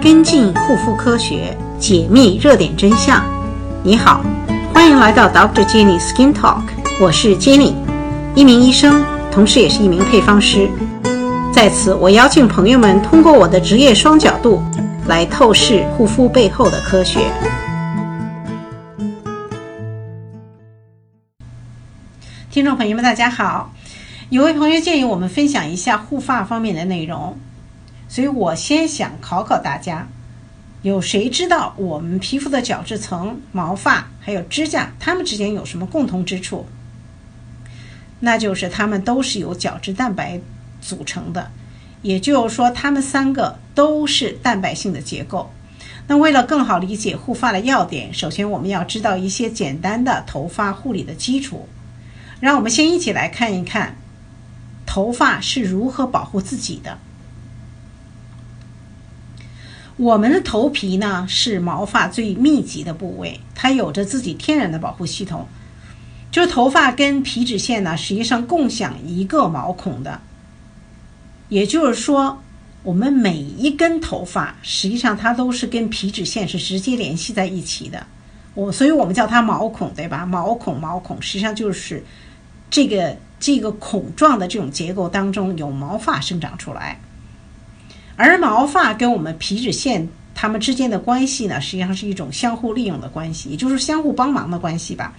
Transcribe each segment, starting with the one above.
跟进护肤科学，解密热点真相。你好，欢迎来到 Dr. Jenny Skin Talk，我是 Jenny，一名医生，同时也是一名配方师。在此，我邀请朋友们通过我的职业双角度来透视护肤背后的科学。听众朋友们，大家好。有位朋友建议我们分享一下护发方面的内容，所以我先想考考大家：有谁知道我们皮肤的角质层、毛发还有指甲，它们之间有什么共同之处？那就是它们都是由角质蛋白组成的，也就是说，它们三个都是蛋白性的结构。那为了更好理解护发的要点，首先我们要知道一些简单的头发护理的基础。让我们先一起来看一看。头发是如何保护自己的？我们的头皮呢，是毛发最密集的部位，它有着自己天然的保护系统。就是头发跟皮脂腺呢，实际上共享一个毛孔的。也就是说，我们每一根头发，实际上它都是跟皮脂腺是直接联系在一起的。我，所以我们叫它毛孔，对吧？毛孔，毛孔，实际上就是这个。这个孔状的这种结构当中有毛发生长出来，而毛发跟我们皮脂腺它们之间的关系呢，实际上是一种相互利用的关系，也就是相互帮忙的关系吧。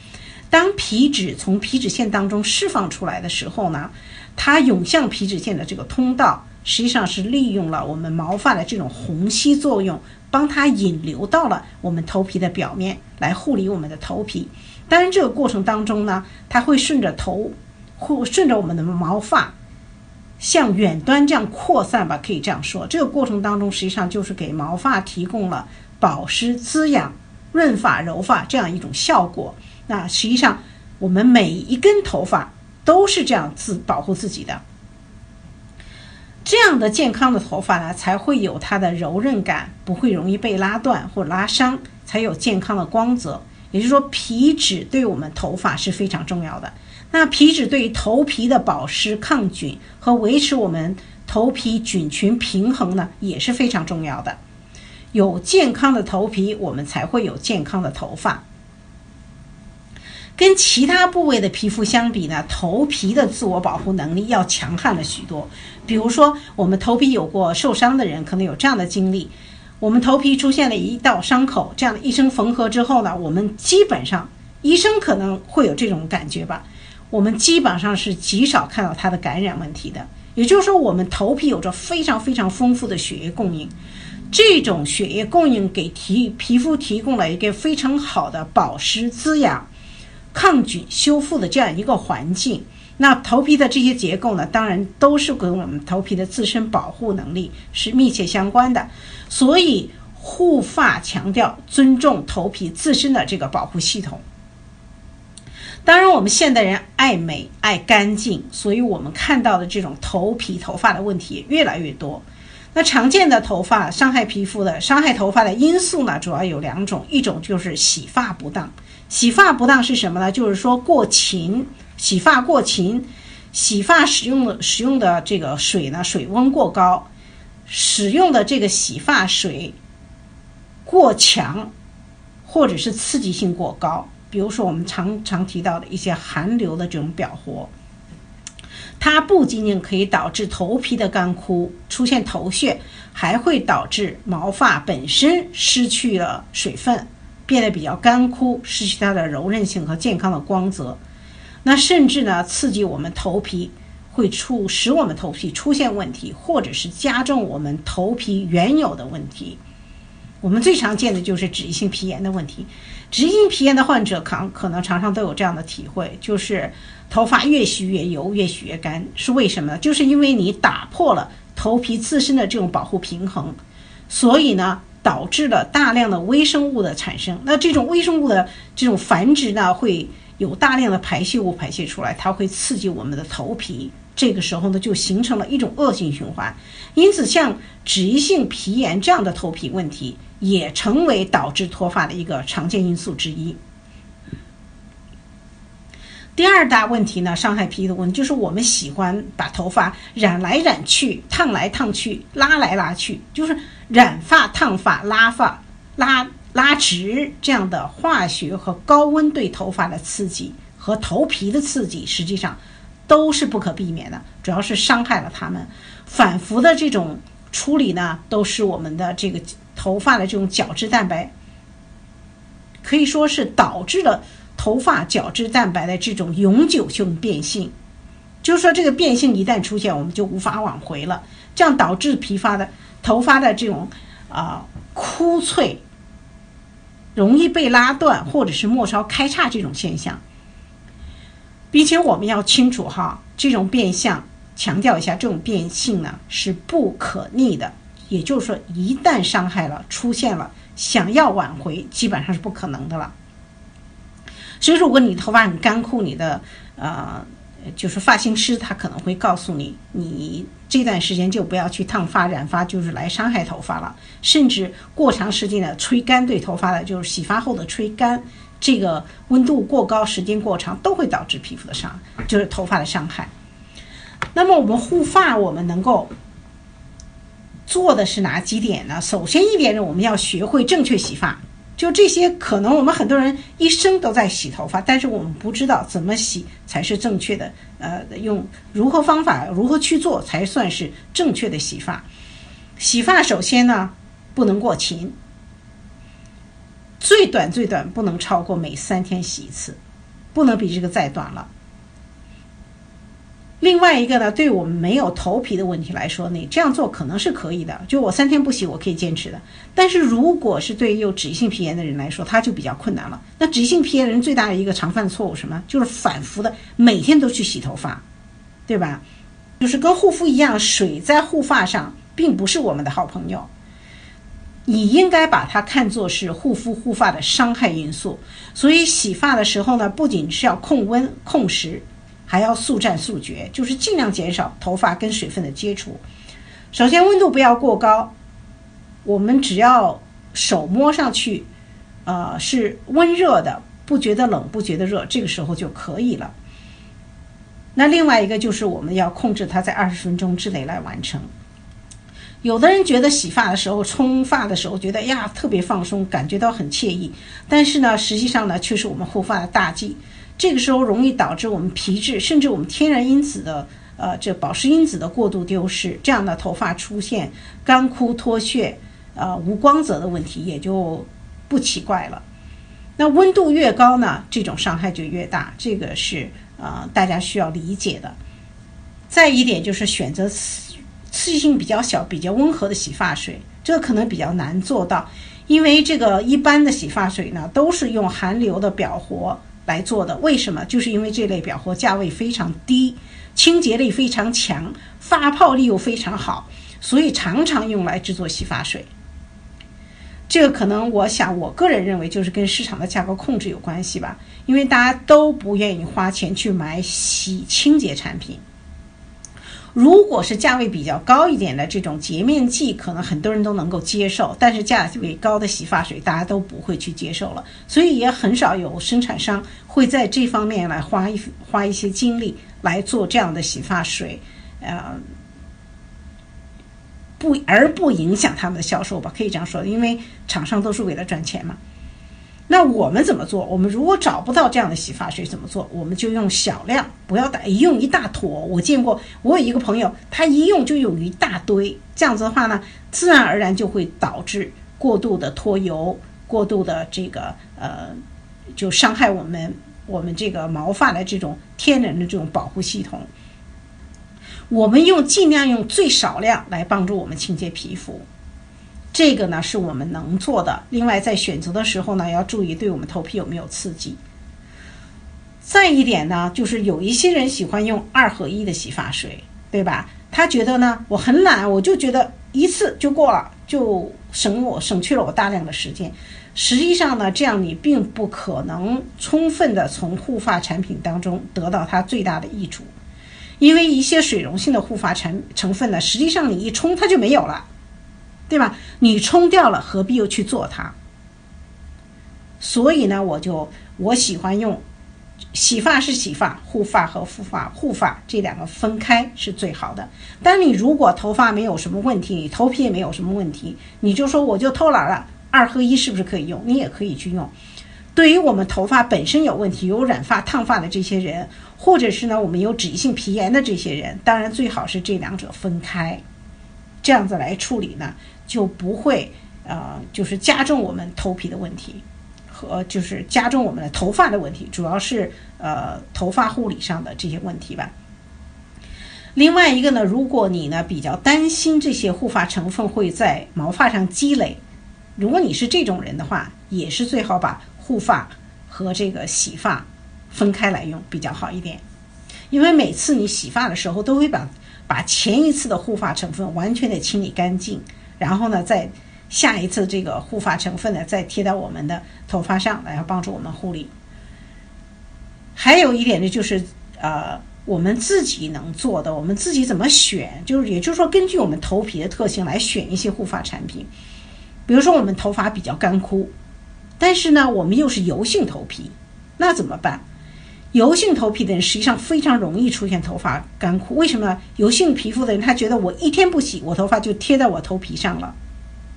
当皮脂从皮脂腺当中释放出来的时候呢，它涌向皮脂腺的这个通道，实际上是利用了我们毛发的这种虹吸作用，帮它引流到了我们头皮的表面来护理我们的头皮。当然，这个过程当中呢，它会顺着头。或顺着我们的毛发向远端这样扩散吧，可以这样说。这个过程当中，实际上就是给毛发提供了保湿、滋养、润发、柔发这样一种效果。那实际上，我们每一根头发都是这样自保护自己的。这样的健康的头发呢，才会有它的柔韧感，不会容易被拉断或拉伤，才有健康的光泽。也就是说，皮脂对我们头发是非常重要的。那皮脂对于头皮的保湿、抗菌和维持我们头皮菌群平衡呢，也是非常重要的。有健康的头皮，我们才会有健康的头发。跟其他部位的皮肤相比呢，头皮的自我保护能力要强悍了许多。比如说，我们头皮有过受伤的人，可能有这样的经历：我们头皮出现了一道伤口，这样的医生缝合之后呢，我们基本上医生可能会有这种感觉吧。我们基本上是极少看到它的感染问题的，也就是说，我们头皮有着非常非常丰富的血液供应，这种血液供应给提皮肤提供了一个非常好的保湿、滋养、抗菌、修复的这样一个环境。那头皮的这些结构呢，当然都是跟我们头皮的自身保护能力是密切相关的。所以，护发强调尊重头皮自身的这个保护系统。当然，我们现代人爱美、爱干净，所以我们看到的这种头皮、头发的问题也越来越多。那常见的头发伤害皮肤的、伤害头发的因素呢，主要有两种，一种就是洗发不当。洗发不当是什么呢？就是说过勤，洗发过勤，洗发使用的使用的这个水呢，水温过高，使用的这个洗发水过强，或者是刺激性过高。比如说，我们常常提到的一些寒流的这种表活，它不仅仅可以导致头皮的干枯、出现头屑，还会导致毛发本身失去了水分，变得比较干枯，失去它的柔韧性和健康的光泽。那甚至呢，刺激我们头皮，会出使我们头皮出现问题，或者是加重我们头皮原有的问题。我们最常见的就是脂溢性皮炎的问题。脂溢性皮炎的患者，可可能常常都有这样的体会，就是头发越洗越油，越洗越干，是为什么呢？就是因为你打破了头皮自身的这种保护平衡，所以呢，导致了大量的微生物的产生。那这种微生物的这种繁殖呢，会有大量的排泄物排泄出来，它会刺激我们的头皮。这个时候呢，就形成了一种恶性循环，因此像脂溢性皮炎这样的头皮问题，也成为导致脱发的一个常见因素之一。第二大问题呢，伤害皮肤的问题就是我们喜欢把头发染来染去、烫来烫去、拉来拉去，就是染发、烫发、拉发、拉拉直这样的化学和高温对头发的刺激和头皮的刺激，实际上都是不可避免的，主要是伤害了它们。反复的这种处理呢，都是我们的这个头发的这种角质蛋白，可以说是导致了。头发角质蛋白的这种永久性变性，就是说这个变性一旦出现，我们就无法挽回了，这样导致皮发的头发的这种啊枯脆，容易被拉断或者是末梢开叉这种现象，并且我们要清楚哈，这种变相强调一下，这种变性呢是不可逆的，也就是说一旦伤害了出现了，想要挽回基本上是不可能的了。所以，如果你头发很干枯，你的呃，就是发型师他可能会告诉你，你这段时间就不要去烫发、染发，就是来伤害头发了。甚至过长时间的吹干对头发的，就是洗发后的吹干，这个温度过高、时间过长，都会导致皮肤的伤，就是头发的伤害。那么，我们护发，我们能够做的是哪几点呢？首先一点呢，我们要学会正确洗发。就这些，可能我们很多人一生都在洗头发，但是我们不知道怎么洗才是正确的。呃，用如何方法，如何去做才算是正确的洗发？洗发首先呢，不能过勤，最短最短不能超过每三天洗一次，不能比这个再短了。另外一个呢，对我们没有头皮的问题来说，你这样做可能是可以的。就我三天不洗，我可以坚持的。但是如果是对于有脂溢性皮炎的人来说，他就比较困难了。那脂溢性皮炎人最大的一个常犯错误什么？就是反复的每天都去洗头发，对吧？就是跟护肤一样，水在护发上并不是我们的好朋友。你应该把它看作是护肤护发的伤害因素。所以洗发的时候呢，不仅是要控温控时。还要速战速决，就是尽量减少头发跟水分的接触。首先，温度不要过高，我们只要手摸上去，呃，是温热的，不觉得冷，不觉得热，这个时候就可以了。那另外一个就是我们要控制它在二十分钟之内来完成。有的人觉得洗发的时候、冲发的时候觉得呀特别放松，感觉到很惬意，但是呢，实际上呢却是我们护发的大忌。这个时候容易导致我们皮质甚至我们天然因子的呃这保湿因子的过度丢失，这样的头发出现干枯脱屑、呃无光泽的问题也就不奇怪了。那温度越高呢，这种伤害就越大，这个是呃大家需要理解的。再一点就是选择刺激性比较小、比较温和的洗发水，这个可能比较难做到，因为这个一般的洗发水呢都是用含硫的表活。来做的，为什么？就是因为这类表活价位非常低，清洁力非常强，发泡力又非常好，所以常常用来制作洗发水。这个可能，我想，我个人认为就是跟市场的价格控制有关系吧，因为大家都不愿意花钱去买洗清洁产品。如果是价位比较高一点的这种洁面剂，可能很多人都能够接受，但是价位高的洗发水大家都不会去接受了，所以也很少有生产商会在这方面来花一花一些精力来做这样的洗发水，呃，不而不影响他们的销售吧，可以这样说，因为厂商都是为了赚钱嘛。那我们怎么做？我们如果找不到这样的洗发水怎么做？我们就用小量，不要大，用一大坨。我见过，我有一个朋友，他一用就用一大堆，这样子的话呢，自然而然就会导致过度的脱油，过度的这个呃，就伤害我们我们这个毛发的这种天然的这种保护系统。我们用尽量用最少量来帮助我们清洁皮肤。这个呢是我们能做的。另外，在选择的时候呢，要注意对我们头皮有没有刺激。再一点呢，就是有一些人喜欢用二合一的洗发水，对吧？他觉得呢，我很懒，我就觉得一次就过了，就省我省去了我大量的时间。实际上呢，这样你并不可能充分的从护发产品当中得到它最大的益处，因为一些水溶性的护发成成分呢，实际上你一冲它就没有了。对吧？你冲掉了，何必又去做它？所以呢，我就我喜欢用洗发是洗发，护发和护发护发这两个分开是最好的。但你如果头发没有什么问题，你头皮也没有什么问题，你就说我就偷懒了，二合一是不是可以用？你也可以去用。对于我们头发本身有问题、有染发、烫发的这些人，或者是呢我们有脂溢性皮炎的这些人，当然最好是这两者分开，这样子来处理呢，就不会呃就是加重我们头皮的问题。和就是加重我们的头发的问题，主要是呃头发护理上的这些问题吧。另外一个呢，如果你呢比较担心这些护发成分会在毛发上积累，如果你是这种人的话，也是最好把护发和这个洗发分开来用比较好一点。因为每次你洗发的时候，都会把把前一次的护发成分完全的清理干净，然后呢再。下一次这个护发成分呢，再贴到我们的头发上，来帮助我们护理。还有一点呢，就是呃，我们自己能做的，我们自己怎么选，就是也就是说，根据我们头皮的特性来选一些护发产品。比如说，我们头发比较干枯，但是呢，我们又是油性头皮，那怎么办？油性头皮的人实际上非常容易出现头发干枯。为什么？油性皮肤的人他觉得我一天不洗，我头发就贴在我头皮上了。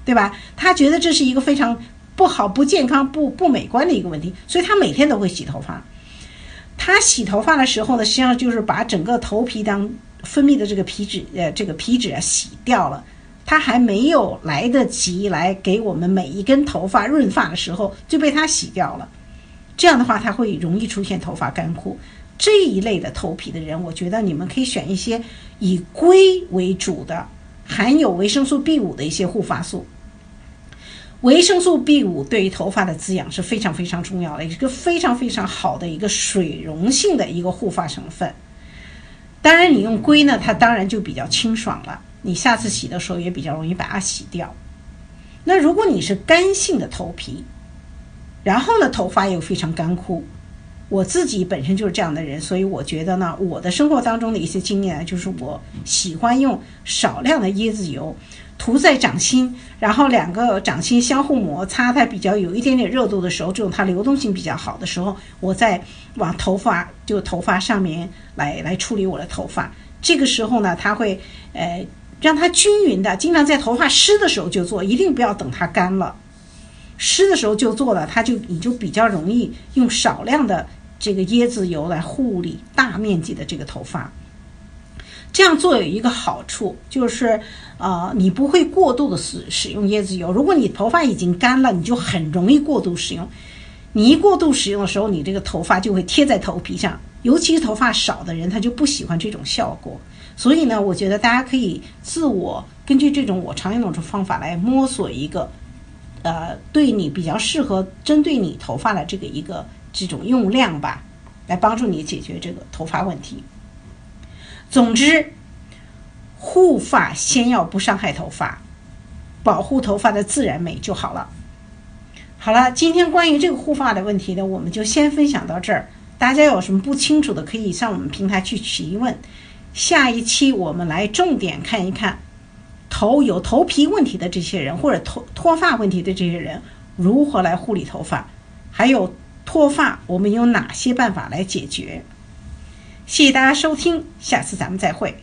对吧？他觉得这是一个非常不好、不健康、不不美观的一个问题，所以他每天都会洗头发。他洗头发的时候呢，实际上就是把整个头皮当分泌的这个皮脂，呃，这个皮脂啊洗掉了。他还没有来得及来给我们每一根头发润发的时候，就被他洗掉了。这样的话，他会容易出现头发干枯。这一类的头皮的人，我觉得你们可以选一些以硅为主的。含有维生素 B 五的一些护发素，维生素 B 五对于头发的滋养是非常非常重要的，一个非常非常好的一个水溶性的一个护发成分。当然，你用硅呢，它当然就比较清爽了，你下次洗的时候也比较容易把它洗掉。那如果你是干性的头皮，然后呢，头发又非常干枯。我自己本身就是这样的人，所以我觉得呢，我的生活当中的一些经验就是我喜欢用少量的椰子油涂在掌心，然后两个掌心相互摩擦，它比较有一点点热度的时候，这种它流动性比较好的时候，我再往头发就头发上面来来处理我的头发。这个时候呢，它会呃让它均匀的，经常在头发湿的时候就做，一定不要等它干了，湿的时候就做了，它就你就比较容易用少量的。这个椰子油来护理大面积的这个头发，这样做有一个好处，就是呃，你不会过度的使使用椰子油。如果你头发已经干了，你就很容易过度使用。你一过度使用的时候，你这个头发就会贴在头皮上，尤其是头发少的人，他就不喜欢这种效果。所以呢，我觉得大家可以自我根据这种我常用的这方法来摸索一个，呃，对你比较适合、针对你头发的这个一个。这种用量吧，来帮助你解决这个头发问题。总之，护发先要不伤害头发，保护头发的自然美就好了。好了，今天关于这个护发的问题呢，我们就先分享到这儿。大家有什么不清楚的，可以上我们平台去提问。下一期我们来重点看一看头有头皮问题的这些人，或者脱脱发问题的这些人，如何来护理头发，还有。脱发，我们有哪些办法来解决？谢谢大家收听，下次咱们再会。